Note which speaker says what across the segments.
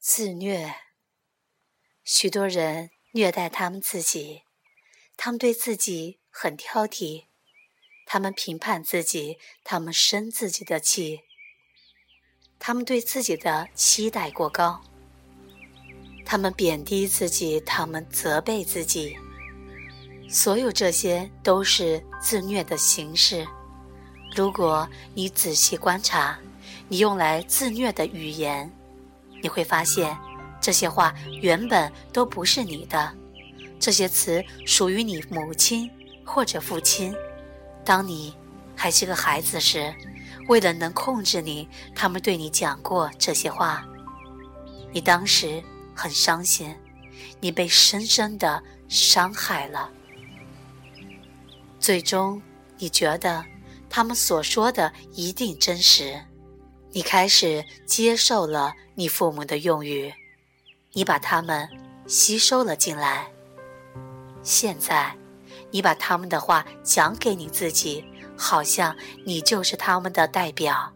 Speaker 1: 自虐。许多人虐待他们自己，他们对自己很挑剔，他们评判自己，他们生自己的气，他们对自己的期待过高，他们贬低自己，他们责备自己。所有这些都是自虐的形式。如果你仔细观察，你用来自虐的语言，你会发现，这些话原本都不是你的，这些词属于你母亲或者父亲。当你还是个孩子时，为了能控制你，他们对你讲过这些话。你当时很伤心，你被深深的伤害了。最终，你觉得。他们所说的一定真实，你开始接受了你父母的用语，你把他们吸收了进来。现在，你把他们的话讲给你自己，好像你就是他们的代表，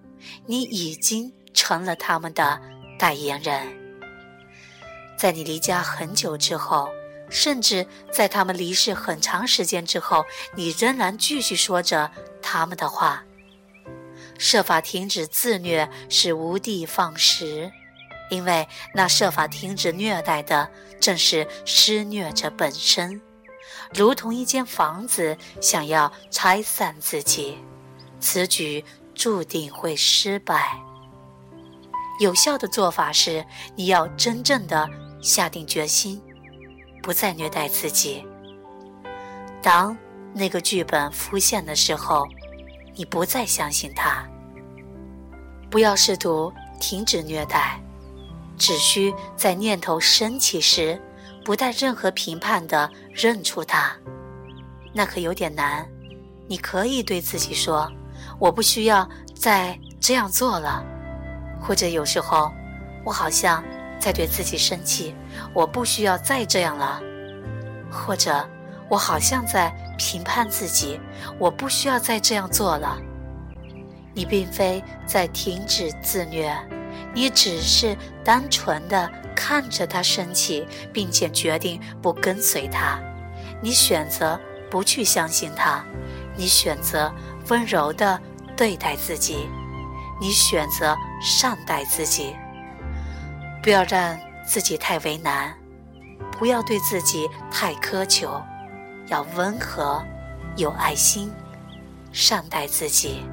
Speaker 1: 你已经成了他们的代言人。在你离家很久之后，甚至在他们离世很长时间之后，你仍然继续说着。他们的话，设法停止自虐是无的放矢，因为那设法停止虐待的正是施虐者本身，如同一间房子想要拆散自己，此举注定会失败。有效的做法是，你要真正的下定决心，不再虐待自己。当。那个剧本浮现的时候，你不再相信他。不要试图停止虐待，只需在念头升起时，不带任何评判的认出它。那可有点难。你可以对自己说：“我不需要再这样做了。”或者有时候，我好像在对自己生气：“我不需要再这样了。”或者。我好像在评判自己，我不需要再这样做了。你并非在停止自虐，你只是单纯的看着他生气，并且决定不跟随他。你选择不去相信他，你选择温柔的对待自己，你选择善待自己。不要让自己太为难，不要对自己太苛求。要温和，有爱心，善待自己。